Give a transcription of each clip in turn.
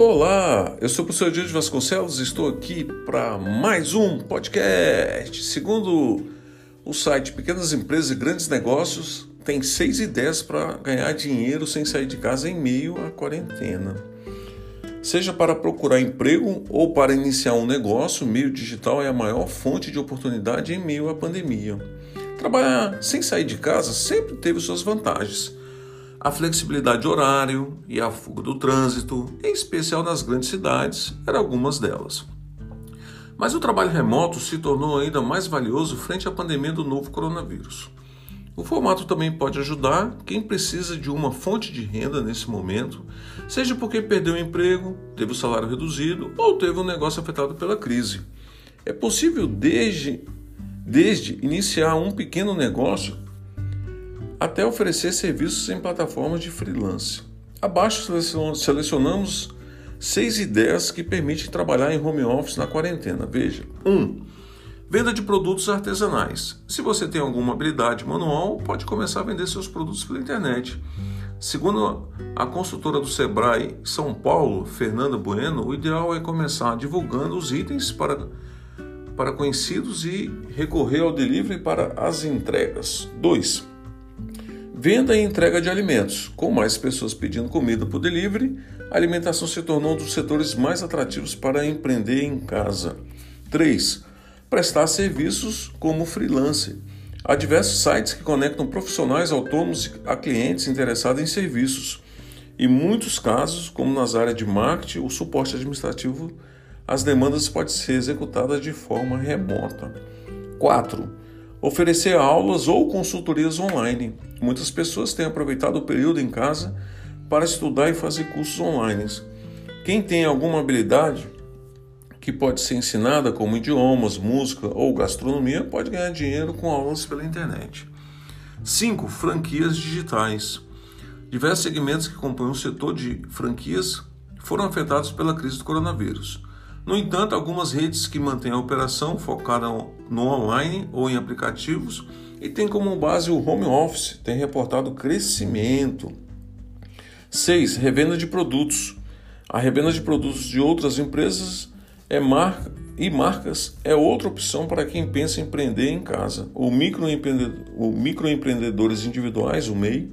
Olá, eu sou o professor Dias Vasconcelos e estou aqui para mais um podcast. Segundo o site Pequenas Empresas e Grandes Negócios, tem seis ideias para ganhar dinheiro sem sair de casa em meio à quarentena. Seja para procurar emprego ou para iniciar um negócio, o meio digital é a maior fonte de oportunidade em meio à pandemia. Trabalhar sem sair de casa sempre teve suas vantagens a flexibilidade de horário e a fuga do trânsito, em especial nas grandes cidades, eram algumas delas. Mas o trabalho remoto se tornou ainda mais valioso frente à pandemia do novo coronavírus. O formato também pode ajudar quem precisa de uma fonte de renda nesse momento, seja porque perdeu o emprego, teve o salário reduzido ou teve um negócio afetado pela crise. É possível desde, desde iniciar um pequeno negócio até oferecer serviços em plataformas de freelance. Abaixo selecionamos seis ideias que permitem trabalhar em home office na quarentena. Veja: 1. Um, venda de produtos artesanais. Se você tem alguma habilidade manual, pode começar a vender seus produtos pela internet. Segundo a consultora do Sebrae São Paulo, Fernanda Bueno, o ideal é começar divulgando os itens para, para conhecidos e recorrer ao delivery para as entregas. 2 Venda e entrega de alimentos. Com mais pessoas pedindo comida por delivery, a alimentação se tornou um dos setores mais atrativos para empreender em casa. 3. Prestar serviços como freelancer. Há diversos sites que conectam profissionais autônomos a clientes interessados em serviços. Em muitos casos, como nas áreas de marketing ou suporte administrativo, as demandas podem ser executadas de forma remota. 4 oferecer aulas ou consultorias online. Muitas pessoas têm aproveitado o período em casa para estudar e fazer cursos online. Quem tem alguma habilidade que pode ser ensinada, como idiomas, música ou gastronomia, pode ganhar dinheiro com aulas pela internet. 5. Franquias digitais. Diversos segmentos que compõem o setor de franquias foram afetados pela crise do coronavírus. No entanto, algumas redes que mantêm a operação focada no online ou em aplicativos e têm como base o home office têm reportado crescimento. 6. Revenda de produtos. A revenda de produtos de outras empresas é marca e marcas é outra opção para quem pensa em empreender em casa. O microempreendedor, o microempreendedores individuais, o MEI,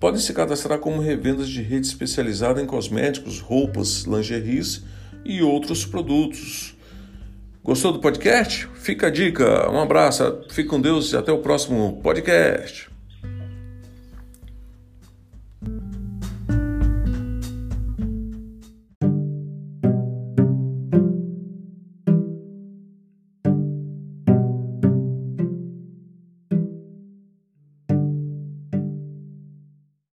podem se cadastrar como revendas de rede especializada em cosméticos, roupas, lingeries e outros produtos. Gostou do podcast? Fica a dica. Um abraço, fique com Deus e até o próximo podcast.